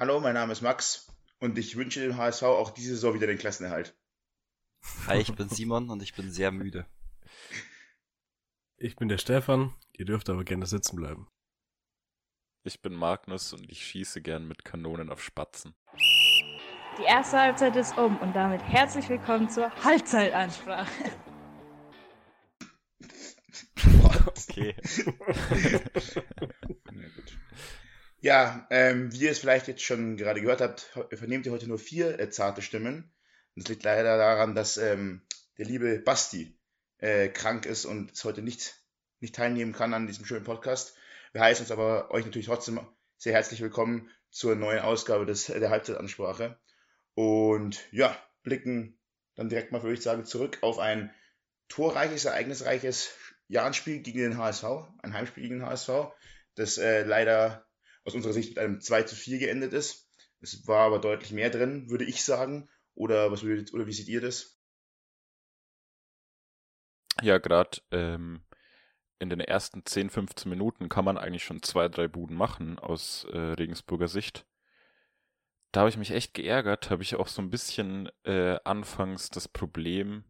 Hallo, mein Name ist Max und ich wünsche dem HSV auch diese Saison wieder den Klassenerhalt. Hi, ich bin Simon und ich bin sehr müde. Ich bin der Stefan, ihr dürft aber gerne sitzen bleiben. Ich bin Magnus und ich schieße gern mit Kanonen auf Spatzen. Die erste Halbzeit ist um und damit herzlich willkommen zur Halbzeitansprache. Okay. Ja, ähm, wie ihr es vielleicht jetzt schon gerade gehört habt, vernehmt ihr heute nur vier äh, zarte Stimmen. Das liegt leider daran, dass ähm, der liebe Basti äh, krank ist und es heute nicht, nicht teilnehmen kann an diesem schönen Podcast. Wir heißen uns aber euch natürlich trotzdem sehr herzlich willkommen zur neuen Ausgabe des, der Halbzeitansprache. Und ja, blicken dann direkt mal, würde ich sagen, zurück auf ein torreiches, ereignisreiches Jahrenspiel gegen den HSV, ein Heimspiel gegen den HSV, das äh, leider aus unserer Sicht mit einem 2 zu 4 geendet ist. Es war aber deutlich mehr drin, würde ich sagen. Oder was oder wie seht ihr das? Ja, gerade ähm, in den ersten 10, 15 Minuten kann man eigentlich schon zwei, drei Buden machen aus äh, Regensburger Sicht. Da habe ich mich echt geärgert, habe ich auch so ein bisschen äh, anfangs das Problem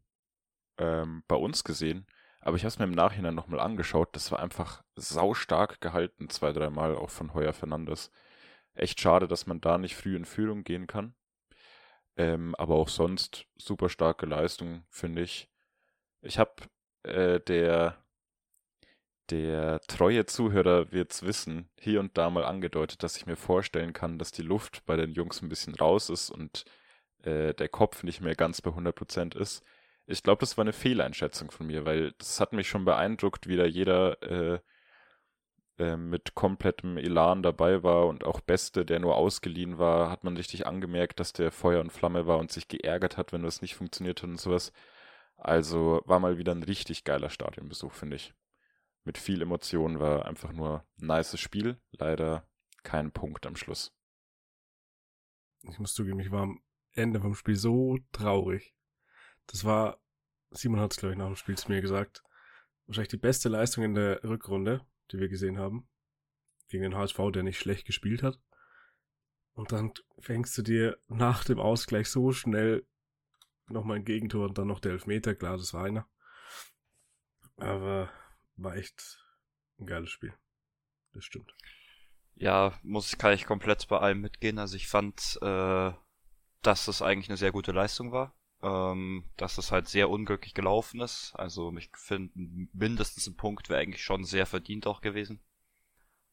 ähm, bei uns gesehen. Aber ich habe es mir im Nachhinein nochmal angeschaut. Das war einfach saustark gehalten, zwei, dreimal auch von Heuer Fernandes. Echt schade, dass man da nicht früh in Führung gehen kann. Ähm, aber auch sonst super starke Leistung, finde ich. Ich habe äh, der der treue Zuhörer wird's wissen, hier und da mal angedeutet, dass ich mir vorstellen kann, dass die Luft bei den Jungs ein bisschen raus ist und äh, der Kopf nicht mehr ganz bei 100% ist. Ich glaube, das war eine Fehleinschätzung von mir, weil das hat mich schon beeindruckt, wie da jeder äh, äh, mit komplettem Elan dabei war und auch Beste, der nur ausgeliehen war, hat man richtig angemerkt, dass der Feuer und Flamme war und sich geärgert hat, wenn das nicht funktioniert hat und sowas. Also war mal wieder ein richtig geiler Stadionbesuch, finde ich. Mit viel Emotion war einfach nur ein nices Spiel. Leider kein Punkt am Schluss. Ich muss zugeben, ich war am Ende vom Spiel so traurig. Das war, Simon hat es, glaube ich, nach dem Spiel zu mir gesagt, wahrscheinlich die beste Leistung in der Rückrunde, die wir gesehen haben. Gegen den HSV, der nicht schlecht gespielt hat. Und dann fängst du dir nach dem Ausgleich so schnell nochmal ein Gegentor und dann noch der Elfmeter. Klar, das war einer. Aber war echt ein geiles Spiel. Das stimmt. Ja, muss kann ich komplett bei allem mitgehen. Also ich fand, äh, dass das eigentlich eine sehr gute Leistung war ähm, dass das halt sehr unglücklich gelaufen ist. Also ich finde, mindestens ein Punkt wäre eigentlich schon sehr verdient auch gewesen.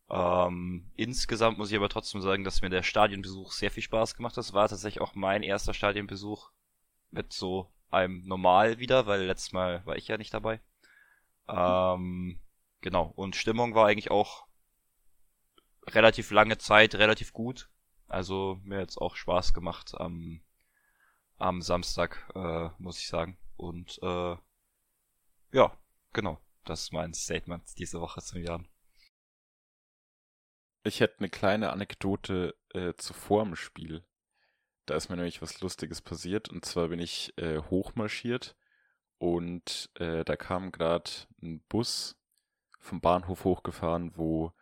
Ähm, insgesamt muss ich aber trotzdem sagen, dass mir der Stadionbesuch sehr viel Spaß gemacht hat. Es war tatsächlich auch mein erster Stadionbesuch mit so einem Normal wieder, weil letztes Mal war ich ja nicht dabei. Ähm, genau. Und Stimmung war eigentlich auch relativ lange Zeit relativ gut. Also mir jetzt auch Spaß gemacht am am Samstag, äh, muss ich sagen. Und äh, ja, genau. Das ist mein Statement diese Woche zum Jahren. Ich hätte eine kleine Anekdote äh, zuvor im Spiel. Da ist mir nämlich was Lustiges passiert. Und zwar bin ich äh, hochmarschiert und äh, da kam gerade ein Bus vom Bahnhof hochgefahren, wo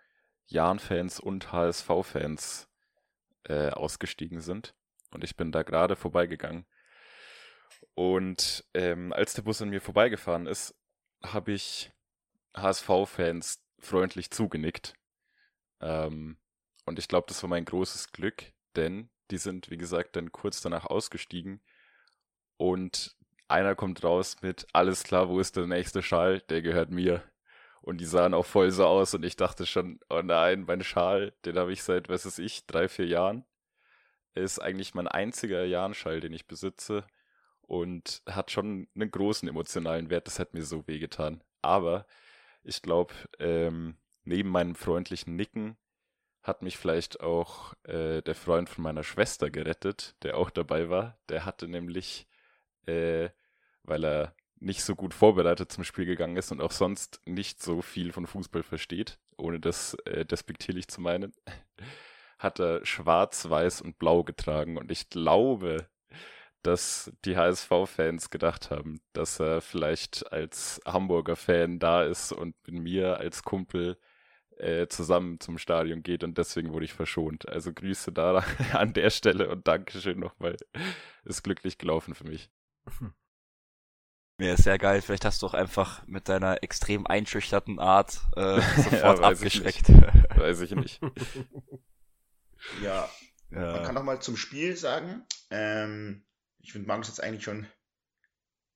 Jan-Fans und HSV-Fans äh, ausgestiegen sind. Und ich bin da gerade vorbeigegangen. Und ähm, als der Bus an mir vorbeigefahren ist, habe ich HSV-Fans freundlich zugenickt. Ähm, und ich glaube, das war mein großes Glück, denn die sind, wie gesagt, dann kurz danach ausgestiegen. Und einer kommt raus mit, alles klar, wo ist der nächste Schal? Der gehört mir. Und die sahen auch voll so aus und ich dachte schon, oh nein, mein Schal, den habe ich seit, was weiß ich, drei, vier Jahren ist eigentlich mein einziger Jahnschall, den ich besitze und hat schon einen großen emotionalen Wert. Das hat mir so wehgetan. Aber ich glaube, ähm, neben meinem freundlichen Nicken hat mich vielleicht auch äh, der Freund von meiner Schwester gerettet, der auch dabei war. Der hatte nämlich, äh, weil er nicht so gut vorbereitet zum Spiel gegangen ist und auch sonst nicht so viel von Fußball versteht, ohne das äh, despektierlich zu meinen, hat er schwarz, weiß und blau getragen. Und ich glaube, dass die HSV-Fans gedacht haben, dass er vielleicht als Hamburger Fan da ist und mit mir als Kumpel äh, zusammen zum Stadion geht und deswegen wurde ich verschont. Also Grüße da an der Stelle und Dankeschön nochmal. Ist glücklich gelaufen für mich. Mir ist sehr geil. Vielleicht hast du auch einfach mit deiner extrem einschüchterten Art äh, sofort Ja, weiß ich abgeschreckt. Weiß ich nicht. Ja, man ja. kann noch mal zum Spiel sagen. Ähm, ich finde, hat es eigentlich schon,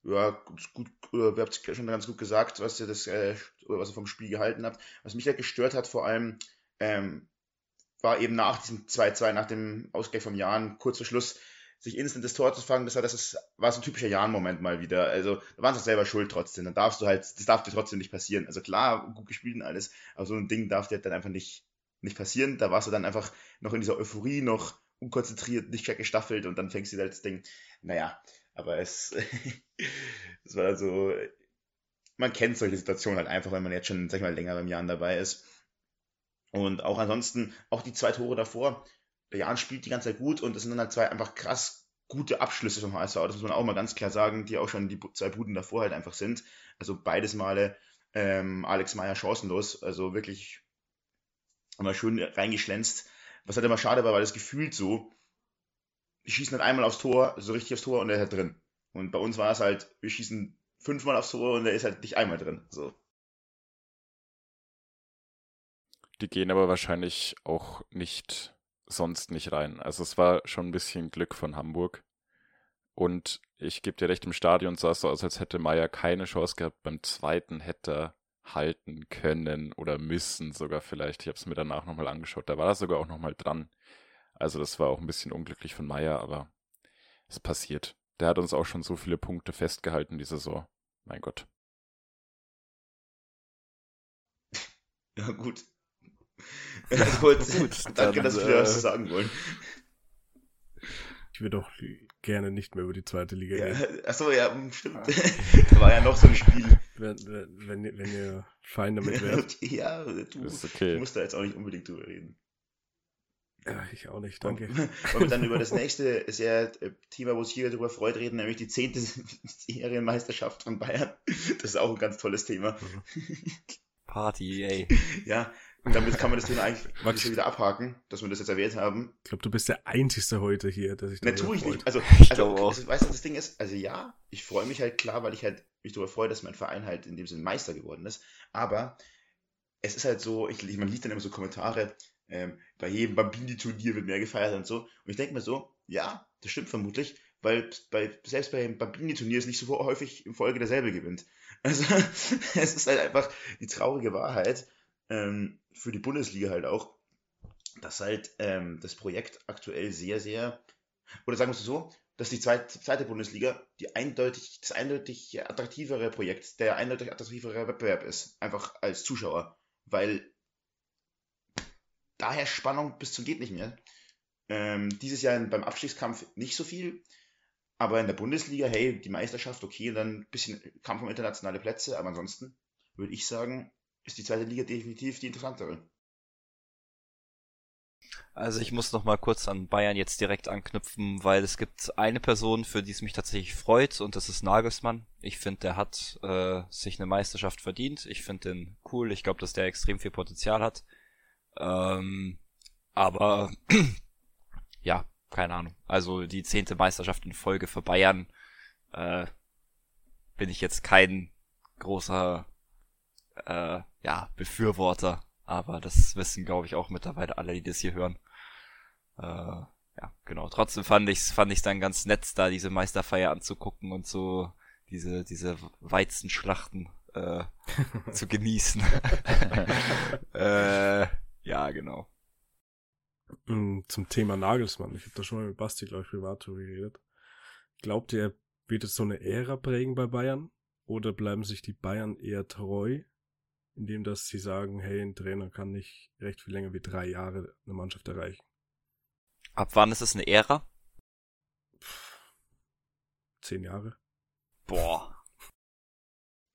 ja, gut, gut oder ihr habt schon ganz gut gesagt, was ihr das, äh, oder was ihr vom Spiel gehalten habt. Was mich halt gestört hat, vor allem, ähm, war eben nach diesem 2-2, nach dem Ausgleich vom Jan, kurz vor Schluss, sich instant das Tor zu fangen, das war, das ist, war so ein typischer Jan-Moment mal wieder. Also, da waren sie auch selber schuld trotzdem. Dann darfst du halt, das darf dir trotzdem nicht passieren. Also klar, gut gespielt und alles, aber so ein Ding darf dir dann einfach nicht, nicht passieren. Da warst du dann einfach noch in dieser Euphorie, noch unkonzentriert, nicht gestaffelt und dann fängst du halt das Ding. Naja, aber es, es war so, man kennt solche Situationen halt einfach, wenn man jetzt schon, sag ich mal, länger beim Jan dabei ist. Und auch ansonsten, auch die zwei Tore davor, der Jan spielt die ganze Zeit gut und das sind dann halt zwei einfach krass gute Abschlüsse vom HSV. Das muss man auch mal ganz klar sagen, die auch schon die zwei Buden davor halt einfach sind. Also beides Male ähm, Alex Meyer chancenlos. Also wirklich immer schön reingeschlänzt. Was halt immer schade war, weil das gefühlt so, die schießen halt einmal aufs Tor, so richtig aufs Tor und der ist halt drin. Und bei uns war es halt, wir schießen fünfmal aufs Tor und der ist halt nicht einmal drin. So. Die gehen aber wahrscheinlich auch nicht sonst nicht rein. Also es war schon ein bisschen Glück von Hamburg. Und ich gebe dir recht, im Stadion sah es so aus, als hätte Meier keine Chance gehabt. Beim zweiten hätte er halten können oder müssen sogar vielleicht. Ich habe es mir danach nochmal angeschaut. Da war er sogar auch nochmal dran. Also das war auch ein bisschen unglücklich von Meier, aber es passiert. Der hat uns auch schon so viele Punkte festgehalten die Saison. Mein Gott. Ja, gut. Also, gut, Gut, danke, dann, dass wir äh, was zu sagen wollen. Ich würde auch gerne nicht mehr über die zweite Liga Ja, reden. achso, ja, hm, stimmt. da war ja noch so ein Spiel. Wenn, wenn, wenn, ihr- fein damit wärt. ja, du, Ist du okay. musst da jetzt auch nicht unbedingt drüber reden. Ja, ich auch nicht, danke. Wollen wir dann über das nächste sehr äh, Thema, wo sich jeder darüber freut, reden, nämlich die zehnte Serienmeisterschaft von Bayern. Das ist auch ein ganz tolles Thema. Party, ey. Ja, und damit kann man das Thema eigentlich Max- schon wieder abhaken, dass wir das jetzt erwähnt haben. Ich glaube, du bist der Einzige heute hier, tue ich freut. nicht. Also, Ich also auch. das- weißt du, das Ding ist, also ja, ich freue mich halt klar, weil ich halt mich darüber freue, dass mein Verein halt in dem Sinne Meister geworden ist. Aber es ist halt so, ich, man liest dann immer so Kommentare, ähm, bei jedem Bambini-Turnier wird mehr gefeiert und so. Und ich denke mir so, ja, das stimmt vermutlich, weil bei, selbst beim Bambini-Turnier ist nicht so häufig in Folge derselbe gewinnt. Also, es ist halt einfach die traurige Wahrheit, ähm, für die Bundesliga halt auch, dass halt ähm, das Projekt aktuell sehr, sehr, oder sagen wir es so, dass die zweite, zweite Bundesliga die eindeutig, das eindeutig attraktivere Projekt, der eindeutig attraktivere Wettbewerb ist, einfach als Zuschauer, weil daher Spannung bis zum geht nicht mehr. Ähm, dieses Jahr beim Abstiegskampf nicht so viel, aber in der Bundesliga, hey, die Meisterschaft, okay, dann ein bisschen Kampf um internationale Plätze, aber ansonsten würde ich sagen, ist die zweite Liga definitiv die interessantere. Also ich muss noch mal kurz an Bayern jetzt direkt anknüpfen, weil es gibt eine Person, für die es mich tatsächlich freut und das ist Nagelsmann. Ich finde, der hat äh, sich eine Meisterschaft verdient. Ich finde den cool. Ich glaube, dass der extrem viel Potenzial hat. Ähm, aber ja, keine Ahnung. Also die zehnte Meisterschaft in Folge für Bayern äh, bin ich jetzt kein großer äh, ja, Befürworter. Aber das wissen, glaube ich, auch mittlerweile alle, die das hier hören. Äh, ja, genau. Trotzdem fand ich's, fand ich's dann ganz nett, da diese Meisterfeier anzugucken und so diese, diese Weizenschlachten äh, zu genießen. äh, ja, genau. Mm, Zum Thema Nagelsmann. Ich habe da schon mal mit Basti, glaube ich, privat drüber geredet. Glaubt ihr, wird es so eine Ära prägen bei Bayern? Oder bleiben sich die Bayern eher treu, indem dass sie sagen, hey, ein Trainer kann nicht recht viel länger wie drei Jahre eine Mannschaft erreichen? Ab wann ist es eine Ära? Zehn Jahre? Boah.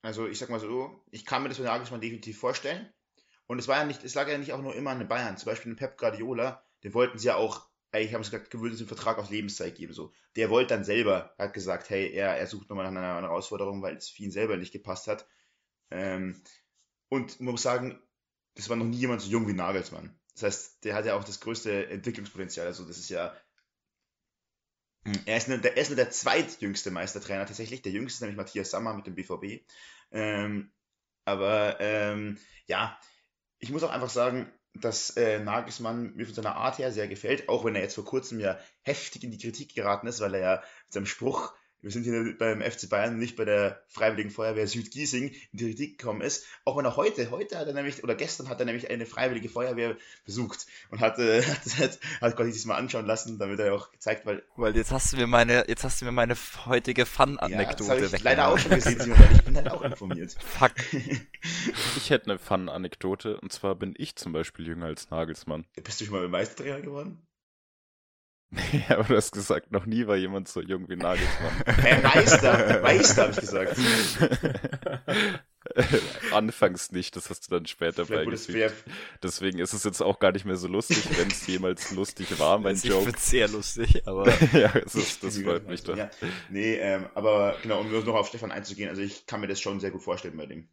Also ich sag mal so, ich kann mir das mit Nagelsmann definitiv vorstellen. Und es war ja nicht, es lag ja nicht auch nur immer an den Bayern. Zum Beispiel den Pep Guardiola, den wollten sie ja auch, eigentlich haben sie gesagt, gewöhnt einen Vertrag auf Lebenszeit geben. So. Der wollte dann selber, hat gesagt, hey, er, er sucht nochmal nach einer Herausforderung, weil es für ihn selber nicht gepasst hat. Ähm, und man muss sagen, das war noch nie jemand so jung wie Nagelsmann. Das heißt, der hat ja auch das größte Entwicklungspotenzial. Also das ist ja. Hm, er ist, nur, der, er nur der zweitjüngste Meistertrainer tatsächlich. Der jüngste ist nämlich Matthias Sammer mit dem BVB. Ähm, aber ähm, ja, ich muss auch einfach sagen, dass äh, Nagelsmann mir von seiner Art her sehr gefällt, auch wenn er jetzt vor kurzem ja heftig in die Kritik geraten ist, weil er ja mit seinem Spruch wir sind hier beim FC Bayern, nicht bei der Freiwilligen Feuerwehr Südgiesing in die Kritik gekommen ist. Auch wenn er heute, heute hat er nämlich, oder gestern hat er nämlich eine Freiwillige Feuerwehr besucht und hat, äh, hat, hat, hat Gott sich mal anschauen lassen, damit er auch gezeigt, weil. Weil jetzt hast du mir meine, jetzt hast du mir meine heutige Fun-Anekdote ja, das ich leider auch schon gesehen, Simon, weil ich bin halt auch informiert. Fuck. ich hätte eine Fun-Anekdote, und zwar bin ich zum Beispiel jünger als Nagelsmann. Bist du schon mal Meistertrainer geworden? Ja, aber du hast gesagt, noch nie war jemand so jung wie Nagelsmann. Äh, Meister, Meister habe ich gesagt. Anfangs nicht, das hast du dann später beigefügt. Deswegen ist es jetzt auch gar nicht mehr so lustig, wenn es jemals lustig war, mein ich Joke. Ich sehr lustig, aber... ja, es ist, das freut mich doch. Ja. Nee, ähm, aber genau, um noch auf Stefan einzugehen, also ich kann mir das schon sehr gut vorstellen bei dem.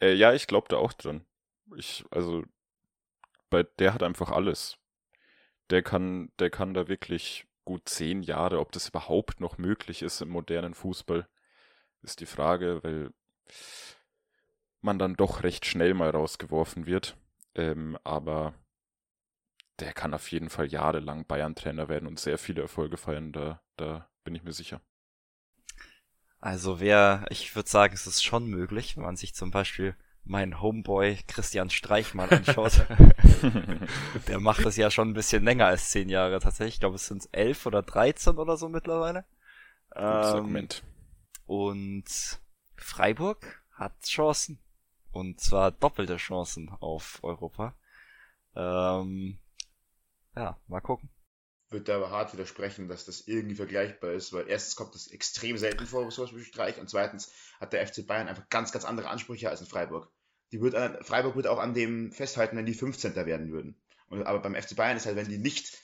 Äh, ja, ich glaube da auch dran. Ich, also, bei der hat einfach alles. Der kann, der kann da wirklich gut zehn Jahre, ob das überhaupt noch möglich ist im modernen Fußball, ist die Frage, weil man dann doch recht schnell mal rausgeworfen wird. Ähm, aber der kann auf jeden Fall jahrelang Bayern-Trainer werden und sehr viele Erfolge feiern, da, da bin ich mir sicher. Also wer, ich würde sagen, es ist schon möglich, wenn man sich zum Beispiel mein Homeboy Christian Streich mal anschaut. der macht das ja schon ein bisschen länger als zehn Jahre tatsächlich. Ich glaube, es sind elf oder dreizehn oder so mittlerweile. Ähm, und Freiburg hat Chancen. Und zwar doppelte Chancen auf Europa. Ähm, ja, mal gucken. Wird da aber hart widersprechen, dass das irgendwie vergleichbar ist, weil erstens kommt das extrem selten vor, so was Streich, und zweitens hat der FC Bayern einfach ganz, ganz andere Ansprüche als in Freiburg die wird, Freiburg wird auch an dem festhalten, wenn die 15. werden würden. Und, aber beim FC Bayern ist halt, wenn die nicht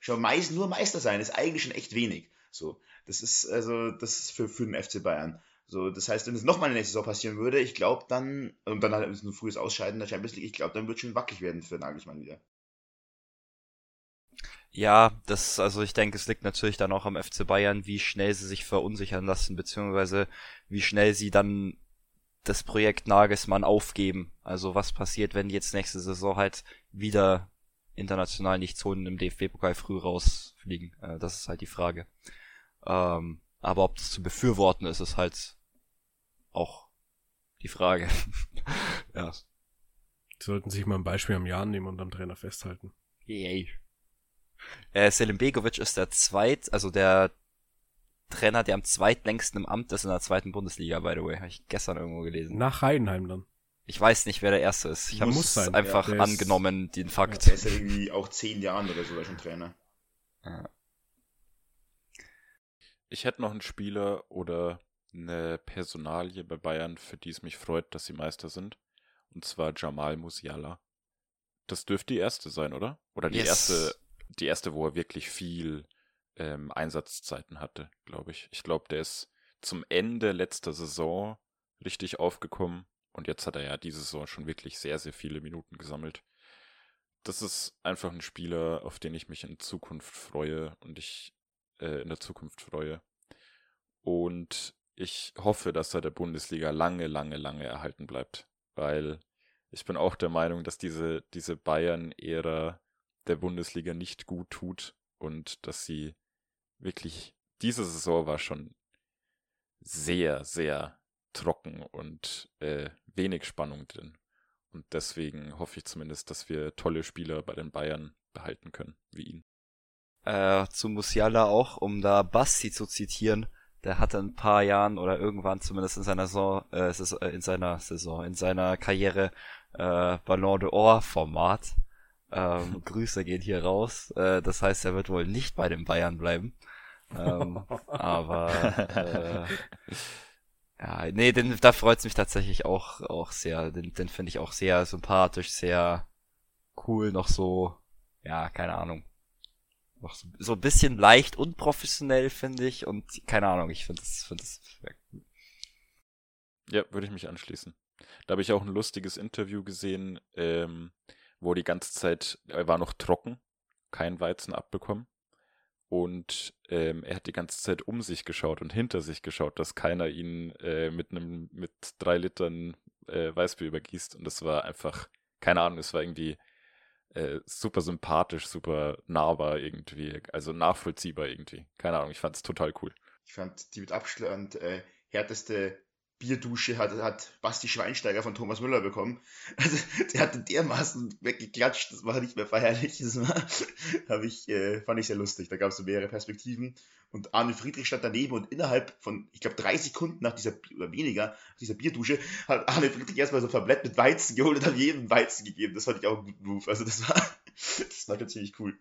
schon meist, nur Meister sein, ist eigentlich schon echt wenig. So, das ist also, das ist für, für den FC Bayern. So, das heißt, wenn es nochmal in der nächsten Saison passieren würde, ich glaube dann, und dann halt ein frühes Ausscheiden der Champions League, ich glaube, dann wird schon wackelig werden für Nagelsmann wieder. Ja, das, also ich denke, es liegt natürlich dann auch am FC Bayern, wie schnell sie sich verunsichern lassen, beziehungsweise wie schnell sie dann das Projekt Nagelsmann aufgeben. Also was passiert, wenn die jetzt nächste Saison halt wieder international nicht Zonen im DFB-Pokal früh rausfliegen? Äh, das ist halt die Frage. Ähm, aber ob das zu befürworten ist, ist halt auch die Frage. ja. Die sollten sich mal ein Beispiel am Jahr nehmen und am Trainer festhalten. Yay. Äh, Selim Begovic ist der zweit, also der Trainer, der am zweitlängsten im Amt ist in der zweiten Bundesliga, by the way. Habe ich gestern irgendwo gelesen. Nach Heidenheim dann. Ich weiß nicht, wer der Erste ist. Ich habe es einfach ja, angenommen, den Fakt. Ja, der ist ja irgendwie auch zehn Jahren oder so schon Trainer. Ja. Ich hätte noch einen Spieler oder eine Personalie bei Bayern, für die es mich freut, dass sie Meister sind. Und zwar Jamal Musiala. Das dürfte die erste sein, oder? Oder die yes. erste, die erste, wo er wirklich viel ähm, Einsatzzeiten hatte, glaube ich. Ich glaube, der ist zum Ende letzter Saison richtig aufgekommen und jetzt hat er ja diese Saison schon wirklich sehr, sehr viele Minuten gesammelt. Das ist einfach ein Spieler, auf den ich mich in Zukunft freue und ich äh, in der Zukunft freue. Und ich hoffe, dass er der Bundesliga lange, lange, lange erhalten bleibt, weil ich bin auch der Meinung, dass diese, diese Bayern-Ära der Bundesliga nicht gut tut und dass sie wirklich, diese Saison war schon sehr, sehr trocken und äh, wenig Spannung drin. Und deswegen hoffe ich zumindest, dass wir tolle Spieler bei den Bayern behalten können, wie ihn. Äh, zu Musiala auch, um da Basti zu zitieren, der hatte ein paar Jahren oder irgendwann zumindest in seiner Saison, äh, äh in seiner Saison, in seiner Karriere äh, Ballon d'Or Format. Ähm, Grüße gehen hier raus. Äh, das heißt, er wird wohl nicht bei den Bayern bleiben ähm, aber äh, ja, nee, den, da freut's mich tatsächlich auch, auch sehr. Den, den finde ich auch sehr sympathisch, sehr cool, noch so, ja, keine Ahnung. Noch so, so ein bisschen leicht unprofessionell, finde ich. Und keine Ahnung, ich finde das, finde das Ja, würde ich mich anschließen. Da habe ich auch ein lustiges Interview gesehen, ähm, wo die ganze Zeit, er war noch trocken, kein Weizen abbekommen. Und ähm, er hat die ganze Zeit um sich geschaut und hinter sich geschaut, dass keiner ihn äh, mit einem mit drei Litern äh, Weißbier übergießt. Und das war einfach, keine Ahnung, es war irgendwie äh, super sympathisch, super nahbar irgendwie, also nachvollziehbar irgendwie. Keine Ahnung, ich fand es total cool. Ich fand die mit Abstand äh, härteste Bierdusche hat, hat Basti Schweinsteiger von Thomas Müller bekommen. Also der hatte dermaßen weggeklatscht, das war nicht mehr feierlich. Das war, ich, äh, fand ich sehr lustig. Da gab es so mehrere Perspektiven. Und Arne Friedrich stand daneben und innerhalb von, ich glaube, drei Sekunden nach dieser, oder weniger, dieser Bierdusche, hat Arne Friedrich erstmal so ein Tablett mit Weizen geholt und hat jedem Weizen gegeben. Das fand ich auch ein guter Move. Also das war, das war ziemlich cool.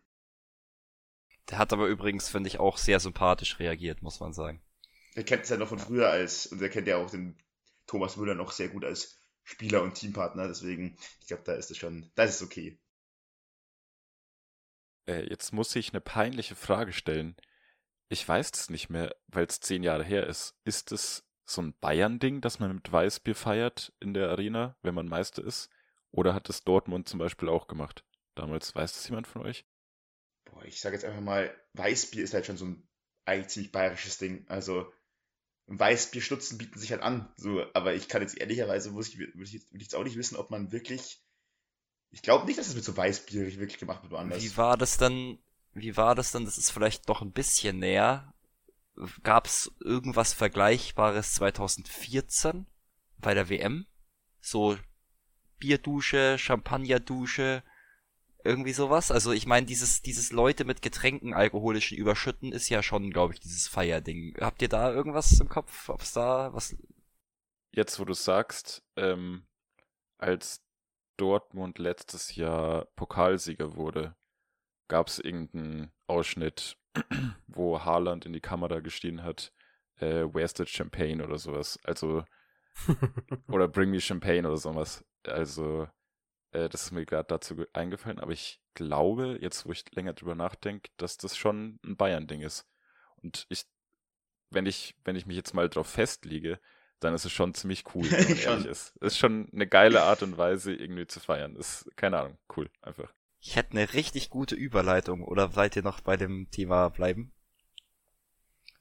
Der hat aber übrigens, finde ich, auch sehr sympathisch reagiert, muss man sagen. Er kennt es ja noch von früher als, und er kennt ja auch den Thomas Müller noch sehr gut als Spieler und Teampartner, deswegen, ich glaube, da ist es schon, da ist es okay. Äh, jetzt muss ich eine peinliche Frage stellen. Ich weiß es nicht mehr, weil es zehn Jahre her ist. Ist es so ein Bayern-Ding, dass man mit Weißbier feiert in der Arena, wenn man Meister ist? Oder hat es Dortmund zum Beispiel auch gemacht? Damals weiß das jemand von euch? Boah, ich sage jetzt einfach mal, Weißbier ist halt schon so ein eigentlich ziemlich bayerisches Ding. Also Weißbierstutzen bieten sich halt an. So, aber ich kann jetzt ehrlicherweise, muss ich, würde ich, jetzt, ich jetzt auch nicht wissen, ob man wirklich. Ich glaube nicht, dass das mit so Weißbier wirklich gemacht wird woanders. Wie war das dann? Wie war das dann? Das ist vielleicht noch ein bisschen näher. Gab es irgendwas Vergleichbares 2014 bei der WM? So Bierdusche, Champagnerdusche, irgendwie sowas. Also ich meine, dieses, dieses Leute mit Getränken alkoholischen überschütten ist ja schon, glaube ich, dieses Feierding. Habt ihr da irgendwas im Kopf? Ob's da was. Jetzt, wo du sagst, ähm, als Dortmund letztes Jahr Pokalsieger wurde, gab es irgendeinen Ausschnitt, wo Haaland in die Kamera gestiegen hat, äh, Where's the Champagne oder sowas. Also, oder Bring me Champagne oder sowas. Also, äh, das ist mir gerade dazu eingefallen, aber ich glaube, jetzt wo ich länger drüber nachdenke, dass das schon ein Bayern-Ding ist. Und ich, wenn ich, wenn ich mich jetzt mal drauf festlege, dann ist es schon ziemlich cool, wenn man ehrlich ist. Es ist schon eine geile Art und Weise, irgendwie zu feiern. Ist, keine Ahnung, cool, einfach. Ich hätte eine richtig gute Überleitung, oder wollt ihr noch bei dem Thema bleiben?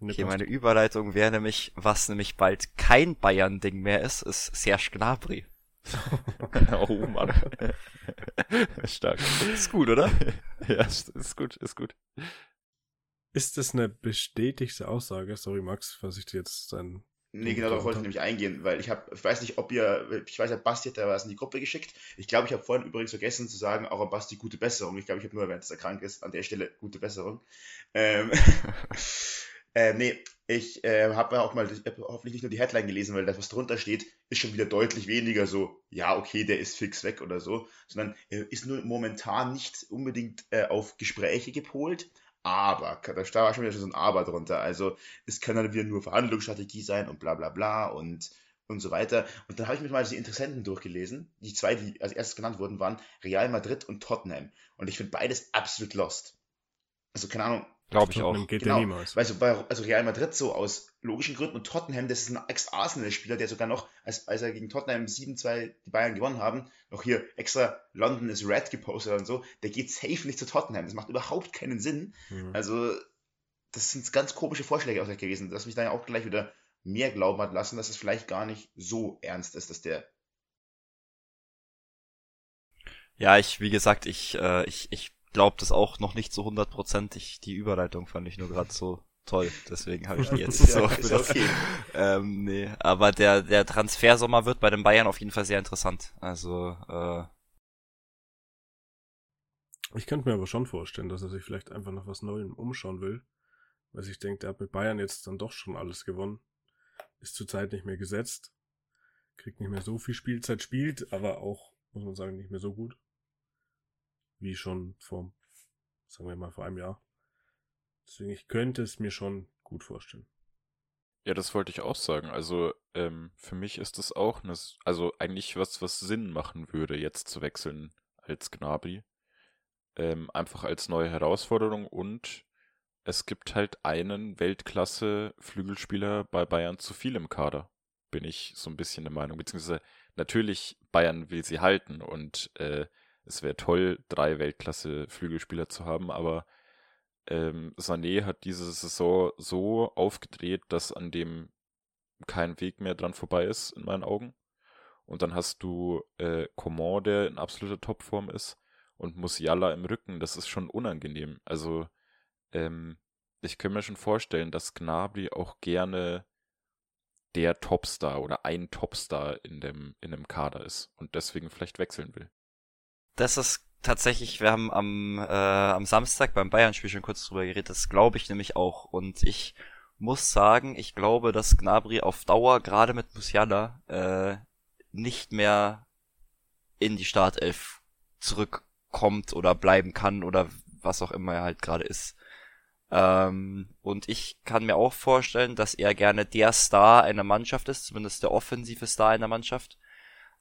Okay, meine Überleitung wäre nämlich, was nämlich bald kein Bayern-Ding mehr ist, ist Serge Gnabry. oh Mann. Stark. Ist gut, oder? ja, ist gut, ist gut. Ist das eine bestätigte Aussage? Sorry, Max, was ich dir jetzt dann. Nee, genau, darauf wollte ich nämlich eingehen, weil ich habe, ich weiß nicht, ob ihr, ich weiß ja, Basti hat da was in die Gruppe geschickt. Ich glaube, ich habe vorhin übrigens vergessen zu sagen, auch an Basti gute Besserung. Ich glaube, ich habe nur erwähnt, dass er krank ist. An der Stelle gute Besserung. Ähm, äh, nee, ich äh, habe auch mal hab hoffentlich nicht nur die Headline gelesen, weil das, was drunter steht, ist schon wieder deutlich weniger so, ja, okay, der ist fix weg oder so, sondern er ist nur momentan nicht unbedingt äh, auf Gespräche gepolt, aber, da war schon wieder so ein Aber drunter, also es kann dann wieder nur Verhandlungsstrategie sein und bla bla bla und und so weiter. Und dann habe ich mir mal die Interessenten durchgelesen. Die zwei, die als erstes genannt wurden, waren Real Madrid und Tottenham. Und ich finde beides absolut lost. Also keine Ahnung, Glaube ich auch. Geht genau. niemals. Weißt du, bei, also Real Madrid so aus logischen Gründen und Tottenham, das ist ein Ex-Arsenal-Spieler, der sogar noch, als, als er gegen Tottenham 7-2 die Bayern gewonnen haben, noch hier extra London is Red gepostet und so, der geht safe nicht zu Tottenham. Das macht überhaupt keinen Sinn. Mhm. Also, das sind ganz komische Vorschläge auch gewesen, dass mich dann auch gleich wieder mehr glauben hat lassen, dass es vielleicht gar nicht so ernst ist, dass der ja, ich, wie gesagt, ich, äh, ich, ich glaube das auch noch nicht so hundertprozentig. Die Überleitung fand ich nur gerade so toll, deswegen habe ich die jetzt so. ist okay. ähm, nee, aber der der Transfersommer wird bei den Bayern auf jeden Fall sehr interessant. Also äh, ich könnte mir aber schon vorstellen, dass er sich vielleicht einfach nach was Neuem umschauen will, weil ich denke, der hat mit Bayern jetzt dann doch schon alles gewonnen, ist zurzeit nicht mehr gesetzt, kriegt nicht mehr so viel Spielzeit, spielt aber auch, muss man sagen, nicht mehr so gut wie schon vor, sagen wir mal, vor einem Jahr. Deswegen, ich könnte es mir schon gut vorstellen. Ja, das wollte ich auch sagen. Also ähm, für mich ist das auch eine, also eigentlich was, was Sinn machen würde, jetzt zu wechseln als Gnabry. Ähm, einfach als neue Herausforderung und es gibt halt einen Weltklasse-Flügelspieler bei Bayern zu viel im Kader. bin ich so ein bisschen der Meinung. Beziehungsweise natürlich Bayern will sie halten und äh, es wäre toll, drei Weltklasse-Flügelspieler zu haben, aber ähm, Sané hat diese Saison so aufgedreht, dass an dem kein Weg mehr dran vorbei ist, in meinen Augen. Und dann hast du äh, Coman, der in absoluter Topform ist, und Musiala im Rücken. Das ist schon unangenehm. Also, ähm, ich kann mir schon vorstellen, dass Gnabry auch gerne der Topstar oder ein Topstar in dem, in dem Kader ist und deswegen vielleicht wechseln will. Das ist tatsächlich, wir haben am, äh, am Samstag beim Bayern-Spiel schon kurz drüber geredet, das glaube ich nämlich auch. Und ich muss sagen, ich glaube, dass Gnabry auf Dauer, gerade mit Musiala, äh, nicht mehr in die Startelf zurückkommt oder bleiben kann oder was auch immer er halt gerade ist. Ähm, und ich kann mir auch vorstellen, dass er gerne der Star einer Mannschaft ist, zumindest der offensive Star einer Mannschaft.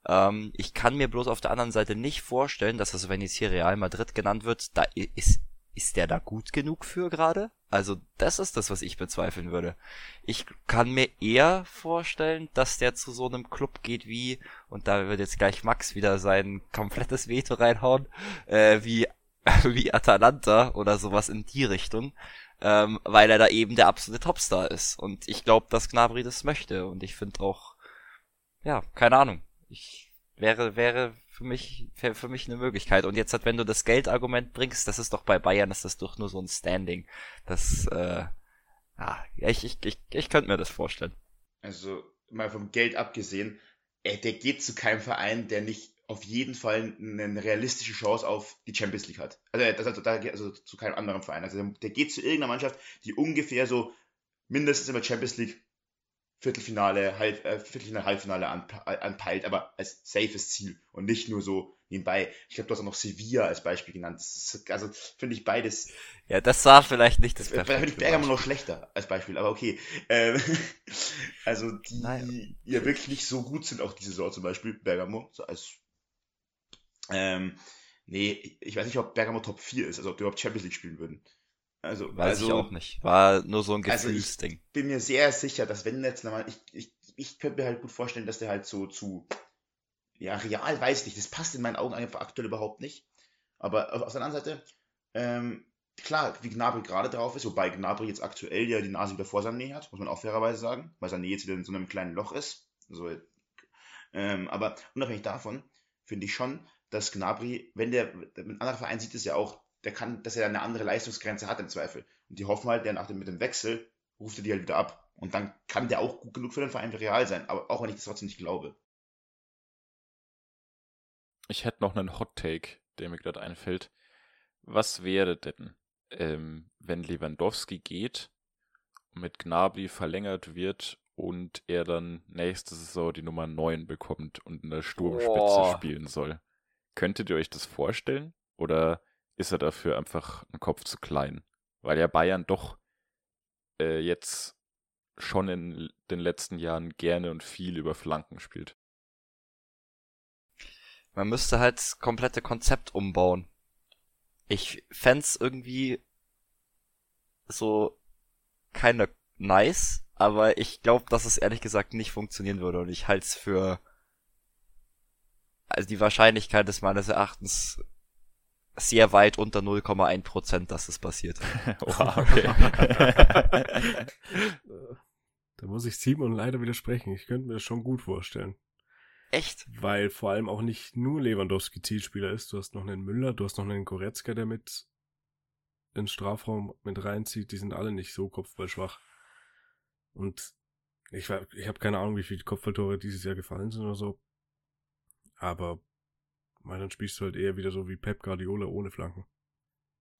Ähm, ich kann mir bloß auf der anderen Seite nicht vorstellen, dass das, wenn jetzt hier Real Madrid genannt wird, da ist, ist der da gut genug für gerade? Also das ist das, was ich bezweifeln würde. Ich kann mir eher vorstellen, dass der zu so einem Club geht wie, und da wird jetzt gleich Max wieder sein komplettes Veto reinhauen, äh, wie, wie Atalanta oder sowas in die Richtung, ähm, weil er da eben der absolute Topstar ist. Und ich glaube, dass Gnabry das möchte. Und ich finde auch, ja, keine Ahnung. Ich wäre, wäre für mich, für, für mich eine Möglichkeit. Und jetzt hat, wenn du das Geldargument bringst, das ist doch bei Bayern, ist das doch nur so ein Standing. Das, äh, ja, ich, ich, ich, ich könnte mir das vorstellen. Also, mal vom Geld abgesehen, ey, der geht zu keinem Verein, der nicht auf jeden Fall eine realistische Chance auf die Champions League hat. Also, das, also, also zu keinem anderen Verein. Also der geht zu irgendeiner Mannschaft, die ungefähr so mindestens immer Champions League Viertelfinale, Halb, äh, Viertelfinale, Halbfinale anpeilt, aber als safes Ziel und nicht nur so nebenbei. Ich glaube, du hast auch noch Sevilla als Beispiel genannt. Ist, also finde ich beides. Ja, das war vielleicht nicht das perfekte. Da finde ich Bergamo noch schlechter als Beispiel, aber okay. Ähm, also die naja. ja wirklich nicht so gut sind auch diese Saison zum Beispiel Bergamo so als ähm, nee, ich weiß nicht, ob Bergamo Top 4 ist, also ob die überhaupt Champions League spielen würden. Also, Weiß also, ich auch nicht. War nur so ein Gefühlsding. Also ich bin mir sehr sicher, dass wenn jetzt nochmal, ich, ich, ich könnte mir halt gut vorstellen, dass der halt so zu, ja, real weiß ich nicht, das passt in meinen Augen einfach aktuell überhaupt nicht. Aber auf, auf der anderen Seite, ähm, klar, wie Gnabry gerade drauf ist, wobei Gnabry jetzt aktuell ja die Nase wieder vor Sané hat, muss man auch fairerweise sagen, weil Sané jetzt wieder in so einem kleinen Loch ist. So, ähm, aber unabhängig davon finde ich schon, dass Gnabry, wenn der, ein anderer Verein sieht es ja auch, der kann, dass er eine andere Leistungsgrenze hat im Zweifel. Und die hoffen halt, der nach dem, mit dem Wechsel ruft er die halt wieder ab. Und dann kann der auch gut genug für den Verein real sein, aber auch wenn ich das trotzdem nicht glaube. Ich hätte noch einen Hot Take, der mir gerade einfällt. Was wäre denn, ähm, wenn Lewandowski geht und mit Gnabry verlängert wird und er dann nächste Saison die Nummer 9 bekommt und in der Sturmspitze oh. spielen soll? Könntet ihr euch das vorstellen? Oder ist er dafür einfach ein Kopf zu klein. Weil ja Bayern doch äh, jetzt schon in den letzten Jahren gerne und viel über Flanken spielt. Man müsste halt das komplette Konzept umbauen. Ich fände irgendwie so keine nice, aber ich glaube, dass es ehrlich gesagt nicht funktionieren würde und ich halte es für also die Wahrscheinlichkeit ist meines Erachtens sehr weit unter 0,1 Prozent, dass es passiert. wow, okay. da muss ich Simon leider widersprechen. Ich könnte mir das schon gut vorstellen. Echt? Weil vor allem auch nicht nur Lewandowski Zielspieler ist. Du hast noch einen Müller, du hast noch einen Goretzka, der mit ins Strafraum mit reinzieht. Die sind alle nicht so kopfballschwach. Und ich, ich habe keine Ahnung, wie viele Kopfballtore dieses Jahr gefallen sind oder so. Aber weil dann spielst du halt eher wieder so wie Pep Guardiola ohne Flanken.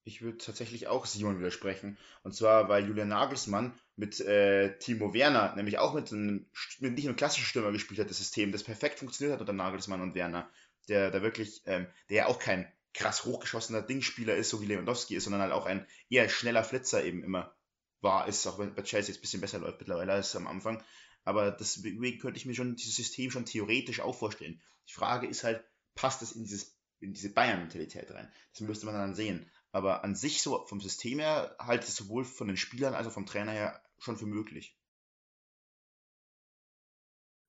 Ich würde tatsächlich auch Simon widersprechen. Und zwar, weil Julian Nagelsmann mit äh, Timo Werner, nämlich auch mit einem, mit nicht einem klassischen Stürmer gespielt hat, das System, das perfekt funktioniert hat unter Nagelsmann und Werner. Der da wirklich, ähm, der ja auch kein krass hochgeschossener Dingspieler ist, so wie Lewandowski ist, sondern halt auch ein eher schneller Flitzer eben immer war, ist, auch wenn bei Chelsea jetzt ein bisschen besser läuft mittlerweile als am Anfang. Aber deswegen könnte ich mir schon dieses System schon theoretisch auch vorstellen. Die Frage ist halt, passt es in, dieses, in diese Bayern-Mentalität rein. Das müsste man dann sehen. Aber an sich so vom System her halte ich es sowohl von den Spielern als auch vom Trainer her schon für möglich.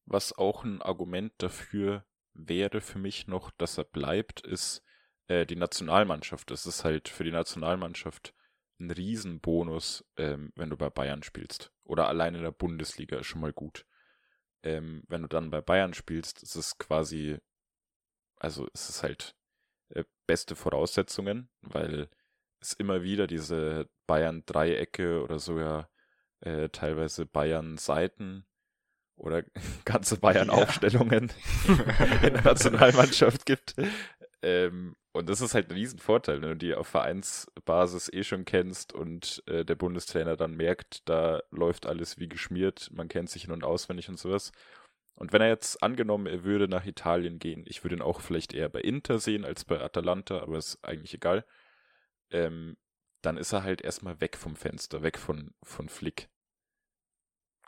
was auch ein Argument dafür wäre für mich noch, dass er bleibt, ist äh, die Nationalmannschaft. Das ist halt für die Nationalmannschaft ein Riesenbonus, ähm, wenn du bei Bayern spielst. Oder allein in der Bundesliga ist schon mal gut. Ähm, wenn du dann bei Bayern spielst, ist es quasi, also ist es halt äh, beste Voraussetzungen, weil es immer wieder diese Bayern-Dreiecke oder sogar äh, teilweise Bayern-Seiten oder ganze Bayern-Aufstellungen ja. in der Nationalmannschaft gibt. Ähm, und das ist halt ein Riesenvorteil, wenn du die auf Vereinsbasis eh schon kennst und äh, der Bundestrainer dann merkt, da läuft alles wie geschmiert, man kennt sich hin und auswendig und sowas. Und wenn er jetzt angenommen, er würde nach Italien gehen, ich würde ihn auch vielleicht eher bei Inter sehen als bei Atalanta, aber ist eigentlich egal, ähm, dann ist er halt erstmal weg vom Fenster, weg von, von Flick.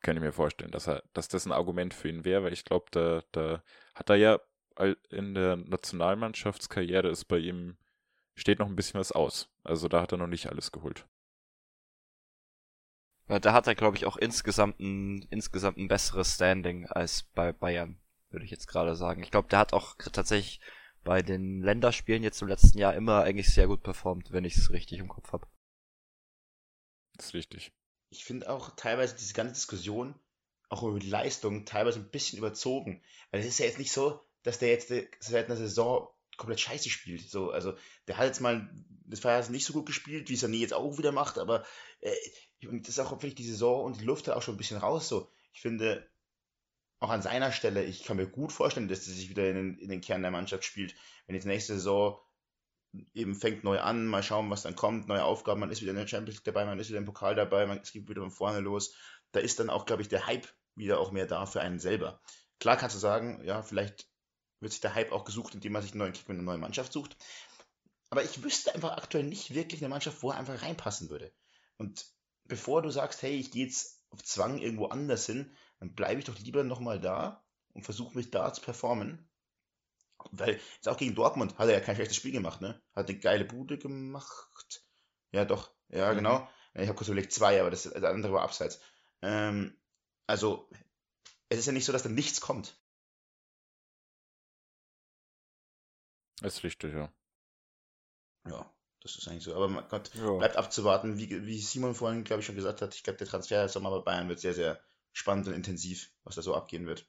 Kann ich mir vorstellen, dass er, dass das ein Argument für ihn wäre, weil ich glaube, da, da hat er ja in der Nationalmannschaftskarriere ist bei ihm, steht noch ein bisschen was aus. Also da hat er noch nicht alles geholt. Ja, da hat er, glaube ich, auch insgesamt ein, insgesamt ein besseres Standing als bei Bayern, würde ich jetzt gerade sagen. Ich glaube, der hat auch tatsächlich bei den Länderspielen jetzt im letzten Jahr immer eigentlich sehr gut performt, wenn ich es richtig im Kopf habe. Das ist richtig. Ich finde auch teilweise diese ganze Diskussion, auch über die Leistung, teilweise ein bisschen überzogen. Weil es ist ja jetzt nicht so, dass der jetzt seit einer Saison komplett scheiße spielt. So, also der hat jetzt mal, das ja nicht so gut gespielt, wie es Sané jetzt auch wieder macht, aber äh, das ist auch wirklich die Saison und die Luft hat auch schon ein bisschen raus. So, ich finde, auch an seiner Stelle, ich kann mir gut vorstellen, dass er sich wieder in den, in den Kern der Mannschaft spielt. Wenn jetzt nächste Saison eben fängt neu an, mal schauen, was dann kommt, neue Aufgaben, man ist wieder in der Champions League dabei, man ist wieder im Pokal dabei, man, es geht wieder von vorne los. Da ist dann auch, glaube ich, der Hype wieder auch mehr da für einen selber. Klar kannst du sagen, ja, vielleicht wird sich der Hype auch gesucht, indem man sich einen neuen Kick mit einer neuen Mannschaft sucht. Aber ich wüsste einfach aktuell nicht wirklich eine Mannschaft, wo er einfach reinpassen würde. Und bevor du sagst, hey, ich gehe jetzt auf Zwang irgendwo anders hin, dann bleibe ich doch lieber nochmal da und versuche mich da zu performen. Weil jetzt auch gegen Dortmund hat er ja kein schlechtes Spiel gemacht, ne? Hat eine geile Bude gemacht. Ja, doch. Ja, mhm. genau. Ich habe kurz überlegt, zwei, aber das, das andere war abseits. Ähm, also, es ist ja nicht so, dass da nichts kommt. Ist richtig, ja. Ja, das ist eigentlich so. Aber man Gott, ja. bleibt abzuwarten, wie, wie Simon vorhin, glaube ich, schon gesagt hat. Ich glaube, der Transfer Sommer bei Bayern wird sehr, sehr spannend und intensiv, was da so abgehen wird.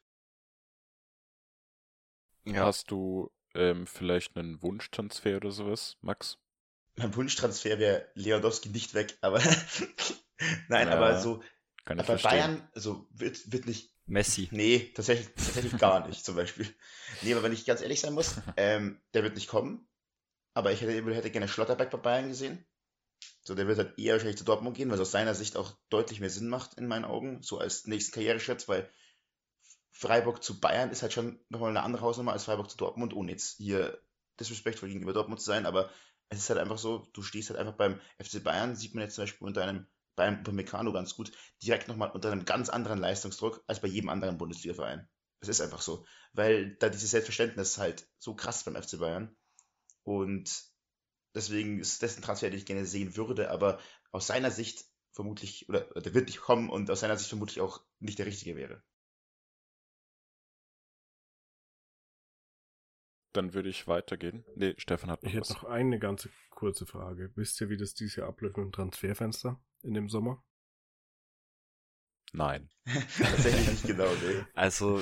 Ja. Hast du ähm, vielleicht einen Wunschtransfer oder sowas, Max? Mein Wunschtransfer wäre Lewandowski nicht weg, aber nein, ja, aber so bei verstehen. Bayern, also wird, wird nicht Messi. Nee, tatsächlich, tatsächlich gar nicht, zum Beispiel. Nee, aber wenn ich ganz ehrlich sein muss, ähm, der wird nicht kommen. Aber ich hätte, hätte gerne Schlotterbeck bei Bayern gesehen. So, der wird halt eher wahrscheinlich zu Dortmund gehen, was aus seiner Sicht auch deutlich mehr Sinn macht, in meinen Augen, so als nächsten Karriereschritt, weil Freiburg zu Bayern ist halt schon nochmal eine andere Hausnummer als Freiburg zu Dortmund, ohne jetzt hier disrespektvoll gegenüber Dortmund zu sein, aber es ist halt einfach so, du stehst halt einfach beim FC Bayern, sieht man jetzt zum Beispiel unter einem beim Upamecano ganz gut, direkt nochmal unter einem ganz anderen Leistungsdruck als bei jedem anderen Bundesliga-Verein. Das ist einfach so, weil da dieses Selbstverständnis halt so krass beim FC Bayern und deswegen ist das ein Transfer, den ich gerne sehen würde, aber aus seiner Sicht vermutlich, oder der wird nicht kommen und aus seiner Sicht vermutlich auch nicht der richtige wäre. Dann würde ich weitergehen. Nee, Stefan hat noch Ich was. hätte noch eine ganz kurze Frage. Wisst ihr, wie das dieses Jahr abläuft mit dem Transferfenster? in dem Sommer? Nein. Tatsächlich nicht genau, nee. Also,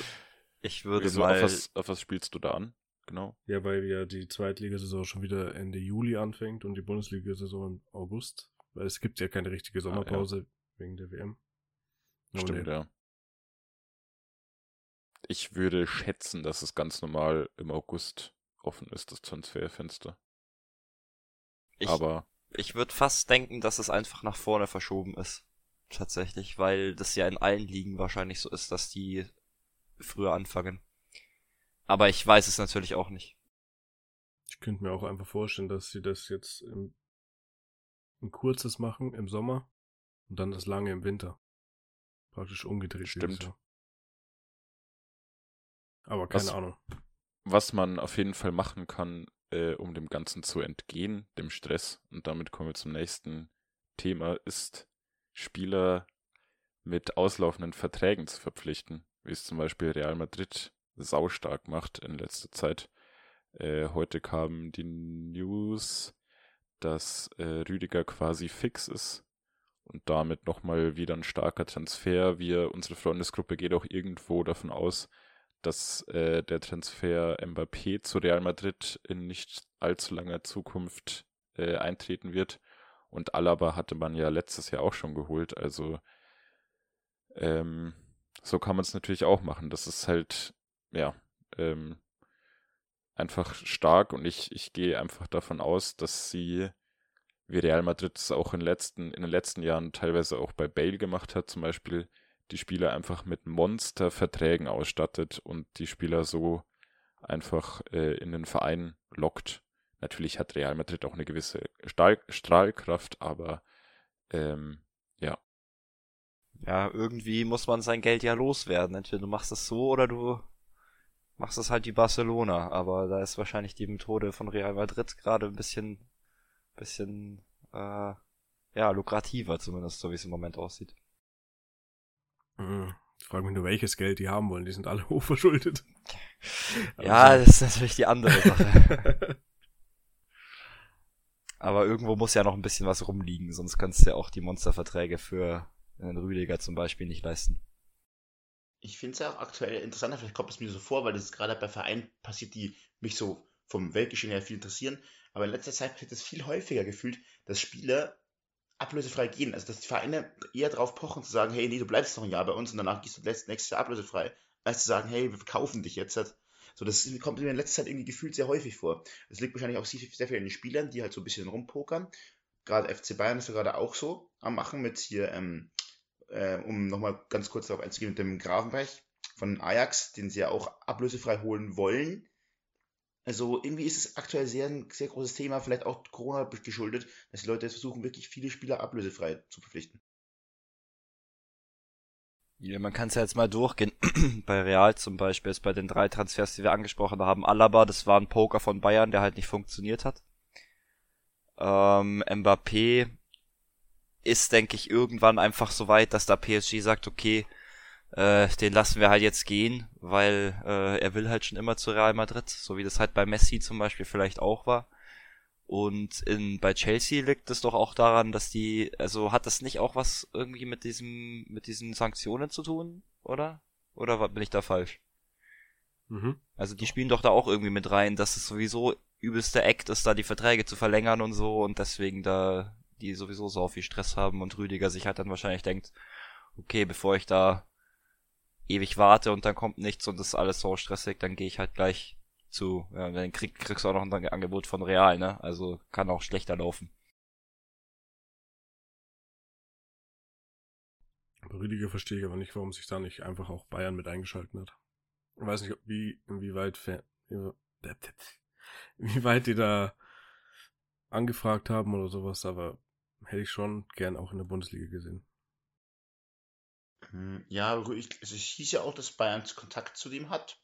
ich würde Wieso, mal... Auf was, auf was spielst du da an? Genau. Ja, weil ja die Zweitligasaison schon wieder Ende Juli anfängt und die Bundesliga-Saison im August. Weil es gibt ja keine richtige Sommerpause ah, ja. wegen der WM. Stimmt, ja. Ich würde schätzen, dass es ganz normal im August offen ist, das Transferfenster. Ich, Aber ich würde fast denken, dass es einfach nach vorne verschoben ist. Tatsächlich, weil das ja in allen Ligen wahrscheinlich so ist, dass die früher anfangen. Aber ich weiß es natürlich auch nicht. Ich könnte mir auch einfach vorstellen, dass sie das jetzt im, ein kurzes machen im Sommer und dann das lange im Winter. Praktisch umgedreht. Stimmt. Aber keine was, Ahnung. Was man auf jeden Fall machen kann, äh, um dem Ganzen zu entgehen, dem Stress. Und damit kommen wir zum nächsten Thema, ist Spieler mit auslaufenden Verträgen zu verpflichten. wie es zum Beispiel Real Madrid saustark macht in letzter Zeit. Äh, heute kamen die News, dass äh, Rüdiger quasi fix ist und damit nochmal wieder ein starker Transfer. Wir, unsere Freundesgruppe geht auch irgendwo davon aus, dass äh, der Transfer Mbappé zu Real Madrid in nicht allzu langer Zukunft äh, eintreten wird. Und Alaba hatte man ja letztes Jahr auch schon geholt. Also ähm, so kann man es natürlich auch machen. Das ist halt, ja, ähm, einfach stark und ich, ich gehe einfach davon aus, dass sie, wie Real Madrid es auch in, letzten, in den letzten Jahren teilweise auch bei Bale gemacht hat, zum Beispiel die Spieler einfach mit Monsterverträgen ausstattet und die Spieler so einfach äh, in den Verein lockt. Natürlich hat Real Madrid auch eine gewisse Stahl Strahlkraft, aber ähm, ja. Ja, irgendwie muss man sein Geld ja loswerden. Entweder du machst es so oder du machst es halt wie Barcelona, aber da ist wahrscheinlich die Methode von Real Madrid gerade ein bisschen, bisschen, äh, ja, lukrativer zumindest, so wie es im Moment aussieht. Hm, ich frage mich nur, welches Geld die haben wollen. Die sind alle hochverschuldet. ja, also. das ist natürlich die andere Sache. aber irgendwo muss ja noch ein bisschen was rumliegen, sonst kannst du ja auch die Monsterverträge für einen Rüdiger zum Beispiel nicht leisten ich finde es ja auch aktuell interessanter, vielleicht kommt es mir so vor, weil das gerade bei Vereinen passiert, die mich so vom Weltgeschehen her viel interessieren. Aber in letzter Zeit passiert es viel häufiger gefühlt, dass Spieler ablösefrei gehen. Also dass die Vereine eher darauf pochen zu sagen, hey, nee, du bleibst noch ein Jahr bei uns und danach gehst du nächstes Jahr ablösefrei, als zu sagen, hey, wir verkaufen dich jetzt. So, das kommt mir in letzter Zeit irgendwie gefühlt sehr häufig vor. Das liegt wahrscheinlich auch sehr viel an den Spielern, die halt so ein bisschen rumpokern. Gerade FC Bayern ist ja gerade auch so am Machen mit hier ähm, äh, um nochmal ganz kurz darauf einzugehen, mit dem Grafenberg von Ajax, den sie ja auch ablösefrei holen wollen. Also irgendwie ist es aktuell sehr ein sehr großes Thema, vielleicht auch Corona geschuldet, dass die Leute jetzt versuchen, wirklich viele Spieler ablösefrei zu verpflichten. Ja, man kann es ja jetzt mal durchgehen. bei Real zum Beispiel ist bei den drei Transfers, die wir angesprochen haben, Alaba, das war ein Poker von Bayern, der halt nicht funktioniert hat. Ähm, Mbappé ist, denke ich, irgendwann einfach so weit, dass da PSG sagt, okay, äh, den lassen wir halt jetzt gehen, weil äh, er will halt schon immer zu Real Madrid, so wie das halt bei Messi zum Beispiel vielleicht auch war. Und in, bei Chelsea liegt es doch auch daran, dass die, also hat das nicht auch was irgendwie mit diesem, mit diesen Sanktionen zu tun, oder? Oder bin ich da falsch? Mhm. Also die spielen doch da auch irgendwie mit rein, dass es sowieso übelster Act ist, da die Verträge zu verlängern und so und deswegen da die sowieso so viel Stress haben und Rüdiger sich halt dann wahrscheinlich denkt, okay, bevor ich da ewig warte und dann kommt nichts und das ist alles so stressig, dann gehe ich halt gleich zu, ja, dann krieg, kriegst du auch noch ein Angebot von Real, ne? Also kann auch schlechter laufen. Rüdiger verstehe ich aber nicht, warum sich da nicht einfach auch Bayern mit eingeschalten hat. Ich weiß nicht, wie, inwieweit, wie weit die da angefragt haben oder sowas, aber hätte ich schon gern auch in der Bundesliga gesehen. Hm, ja, also es hieß ja auch, dass Bayern Kontakt zu dem hat.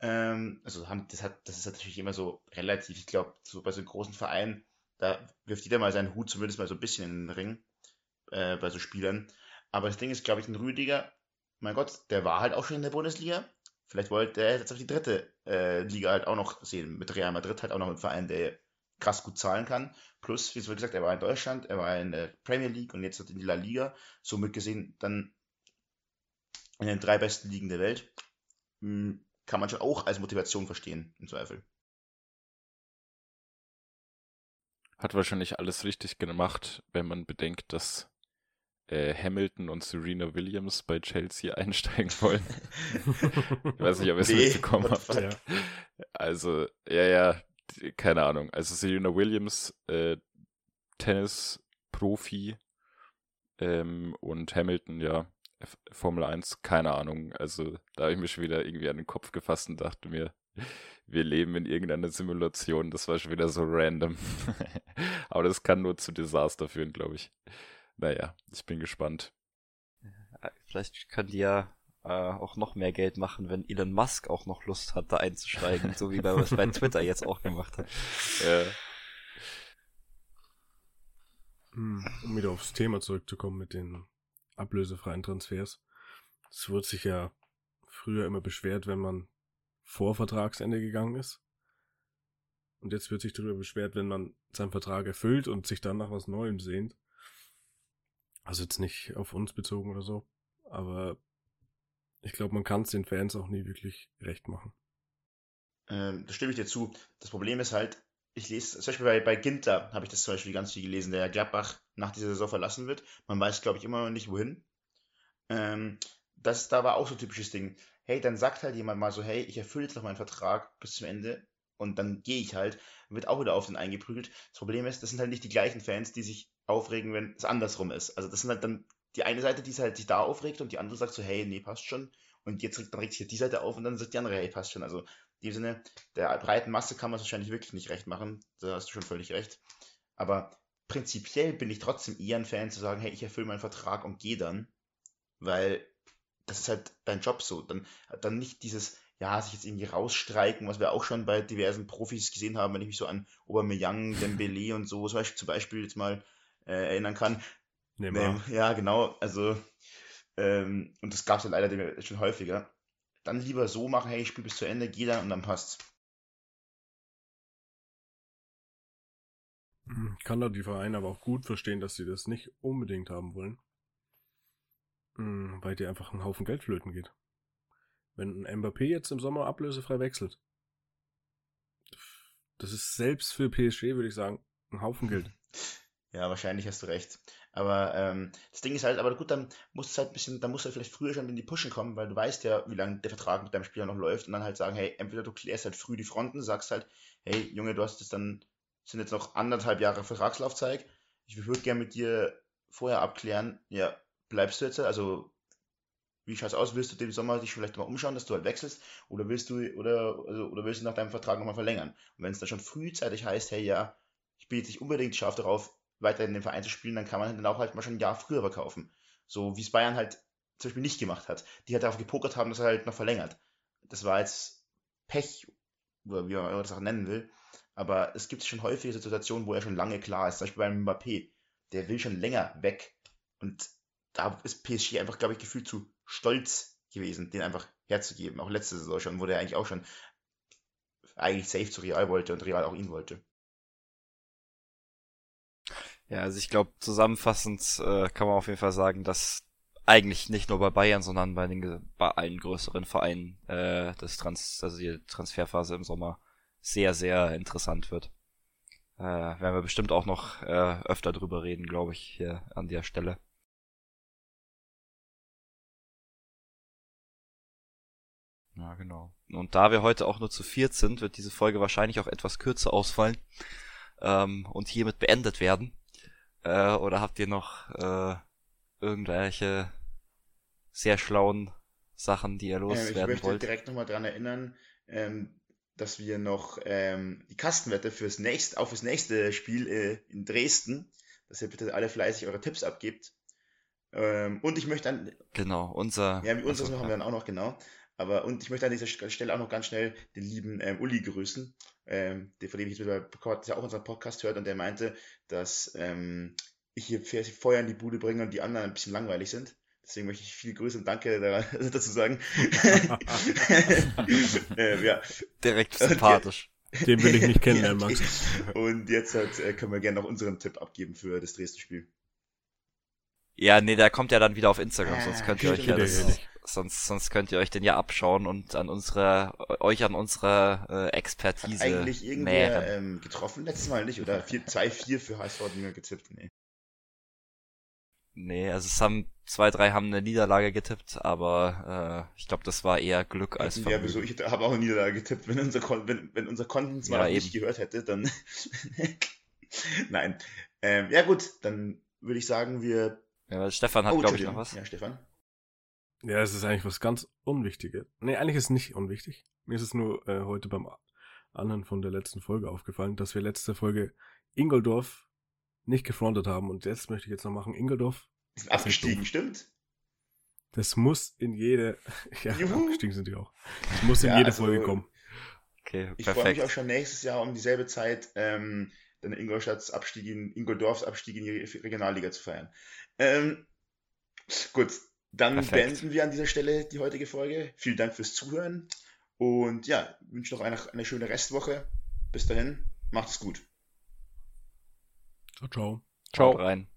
Ähm, also haben, das, hat, das ist natürlich immer so relativ. Ich glaube, so bei so großen Vereinen, da wirft jeder mal seinen Hut zumindest mal so ein bisschen in den Ring äh, bei so Spielern. Aber das Ding ist, glaube ich, ein Rüdiger, mein Gott, der war halt auch schon in der Bundesliga. Vielleicht wollte er jetzt auch die dritte äh, Liga halt auch noch sehen. Mit Real Madrid halt auch noch ein Verein, der krass gut zahlen kann. Plus, wie es gesagt, er war in Deutschland, er war in der Premier League und jetzt in die La Liga. Somit gesehen dann in den drei besten Ligen der Welt. Hm, kann man schon auch als Motivation verstehen, im Zweifel. Hat wahrscheinlich alles richtig gemacht, wenn man bedenkt, dass äh, Hamilton und Serena Williams bei Chelsea einsteigen wollen. ich weiß nicht, ob ihr es nee, mitbekommen habt. Ja. Also, ja, ja, keine Ahnung. Also Serena Williams, äh, Tennis-Profi ähm, und Hamilton, ja, Formel 1, keine Ahnung. Also da habe ich mir schon wieder irgendwie an den Kopf gefasst und dachte mir, wir leben in irgendeiner Simulation. Das war schon wieder so random. Aber das kann nur zu Desaster führen, glaube ich. Naja, ich bin gespannt. Vielleicht können die ja äh, auch noch mehr Geld machen, wenn Elon Musk auch noch Lust hat, da einzusteigen, so wie er es bei Twitter jetzt auch gemacht hat. Ja. Hm, um wieder aufs Thema zurückzukommen mit den ablösefreien Transfers. Es wird sich ja früher immer beschwert, wenn man vor Vertragsende gegangen ist. Und jetzt wird sich darüber beschwert, wenn man seinen Vertrag erfüllt und sich dann nach was Neuem sehnt. Also jetzt nicht auf uns bezogen oder so. Aber ich glaube, man kann es den Fans auch nie wirklich recht machen. Ähm, da stimme ich dir zu. Das Problem ist halt, ich lese, zum Beispiel bei, bei Ginter habe ich das zum Beispiel ganz viel gelesen, der Gladbach nach dieser Saison verlassen wird. Man weiß, glaube ich, immer noch nicht, wohin. Ähm, das da war auch so ein typisches Ding. Hey, dann sagt halt jemand mal so, hey, ich erfülle jetzt noch meinen Vertrag bis zum Ende und dann gehe ich halt, wird auch wieder auf den eingeprügelt. Das Problem ist, das sind halt nicht die gleichen Fans, die sich aufregen, wenn es andersrum ist. Also das sind halt dann die eine Seite, die halt sich da aufregt und die andere sagt so, hey, nee, passt schon. Und jetzt dann regt sich halt die Seite auf und dann sagt die andere, hey, passt schon. Also in dem Sinne, der breiten Masse kann man es wahrscheinlich wirklich nicht recht machen. Da hast du schon völlig recht. Aber prinzipiell bin ich trotzdem eher ein Fan zu sagen, hey, ich erfülle meinen Vertrag und gehe dann. Weil das ist halt dein Job so. Dann, dann nicht dieses, ja, sich jetzt irgendwie rausstreiken, was wir auch schon bei diversen Profis gesehen haben, wenn ich mich so an Aubameyang, Dembele und so zum Beispiel, zum Beispiel jetzt mal äh, erinnern kann. Ähm, ja, genau, also ähm, und das gab es ja leider schon häufiger. Dann lieber so machen, hey, ich spiele bis zu Ende, geh dann und dann passt. Kann da die Vereine aber auch gut verstehen, dass sie das nicht unbedingt haben wollen. Mm, Weil dir einfach ein Haufen Geld flöten geht. Wenn ein Mbappé jetzt im Sommer ablösefrei wechselt, das ist selbst für PSG, würde ich sagen, ein Haufen Geld. Ja, wahrscheinlich hast du recht. Aber ähm, das Ding ist halt, aber gut, dann musst du halt ein bisschen, dann musst du halt vielleicht früher schon in die Pushen kommen, weil du weißt ja, wie lange der Vertrag mit deinem Spieler noch läuft und dann halt sagen, hey, entweder du klärst halt früh die Fronten, sagst halt, hey, Junge, du hast jetzt dann, sind jetzt noch anderthalb Jahre Vertragslaufzeit, ich würde gerne mit dir vorher abklären, ja, bleibst du jetzt, also wie schaut's aus, willst du den Sommer dich vielleicht mal umschauen, dass du halt wechselst, oder willst du, oder, also, oder willst du nach deinem Vertrag nochmal verlängern? Und wenn es dann schon frühzeitig heißt, hey, ja, ich bin jetzt nicht unbedingt scharf darauf, weiter in dem Verein zu spielen, dann kann man dann auch halt mal schon ein Jahr früher verkaufen. So wie es Bayern halt zum Beispiel nicht gemacht hat. Die halt darauf gepokert haben, dass er halt noch verlängert. Das war jetzt Pech, oder wie man das auch nennen will. Aber es gibt schon häufige Situationen, wo er schon lange klar ist. Zum Beispiel beim Mbappé. Der will schon länger weg. Und da ist PSG einfach, glaube ich, gefühlt zu stolz gewesen, den einfach herzugeben. Auch letzte Saison schon, wo der eigentlich auch schon eigentlich safe zu Real wollte und Real auch ihn wollte. Ja, also ich glaube, zusammenfassend äh, kann man auf jeden Fall sagen, dass eigentlich nicht nur bei Bayern, sondern bei, den, bei allen größeren Vereinen äh, das Trans also die Transferphase im Sommer sehr, sehr interessant wird. Äh, werden wir bestimmt auch noch äh, öfter drüber reden, glaube ich, hier an der Stelle. Ja, genau. Und da wir heute auch nur zu viert sind, wird diese Folge wahrscheinlich auch etwas kürzer ausfallen ähm, und hiermit beendet werden. Äh, oder habt ihr noch äh, irgendwelche sehr schlauen Sachen, die ihr Ähm, ich loswerden möchte wollt? direkt nochmal dran erinnern, ähm, dass wir noch ähm, die Kastenwette fürs nächste, auch fürs nächste Spiel äh, in Dresden, dass ihr bitte alle fleißig eure Tipps abgebt. Ähm, und ich möchte dann, Genau, unser. ja, mit uns das also, machen wir dann auch noch, genau. Aber, und ich möchte an dieser Stelle auch noch ganz schnell den lieben ähm, Uli grüßen, ähm, der, von dem ich jetzt wieder der auch unseren Podcast hört und der meinte, dass ähm, ich hier fe- Feuer in die Bude bringe und die anderen ein bisschen langweilig sind. Deswegen möchte ich viel Grüße und Danke daran, dazu sagen. ähm, ja. direkt sympathisch. Den will ich nicht kennenlernen, Ja. Max. Und jetzt halt, äh, können wir gerne noch unseren Tipp abgeben für das Dresden-Spiel. Ja, nee, der kommt ja dann wieder auf Instagram, Ah, sonst könnt ihr euch stimmt, ja das, sonst, sonst könnt ihr euch den ja abschauen und an unsere, euch an unsere äh, Hat Expertise eigentlich irgendwer ähm, getroffen letztes Mal nicht? Oder 2-4 für HSV hat niemand getippt? Nee. Nee, also es haben, zwei, drei haben eine Niederlage getippt, aber äh, ich glaube, das war eher Glück als Ja, wieso? Vermögen. Ich habe auch eine Niederlage getippt. Wenn unser, Kon wenn, wenn unser Konsens mal Ja, noch nicht eben. gehört hätte, dann. Nein. Ähm, ja, gut, dann würde ich sagen, wir. Ja, Stefan hat, Oh, glaube ich, noch was. Ja, Stefan. Ja, es ist eigentlich was ganz Unwichtiges. Nee, eigentlich ist es nicht unwichtig. Mir ist es nur äh, heute beim Anhören von der letzten Folge aufgefallen, dass wir letzte Folge Ingoldorf nicht gefrontet haben. Und jetzt möchte ich jetzt noch machen, Ingoldorf, Wir sind abgestiegen, stimmt? das muss in jede, ja, Juhu. abgestiegen sind die auch. Das muss in Ja, jede also- Folge kommen. Okay, Ich freue mich auch schon nächstes Jahr um dieselbe Zeit, ähm, dann Ingolstadts Abstieg in Ingoldorfs Abstieg in die Regionalliga zu feiern. Ähm, gut, Dann Perfekt. beenden wir an dieser Stelle die heutige Folge. Vielen Dank fürs Zuhören und ja, wünsche noch eine, eine schöne Restwoche. Bis dahin, macht es gut. Ciao, ciao. Haut rein.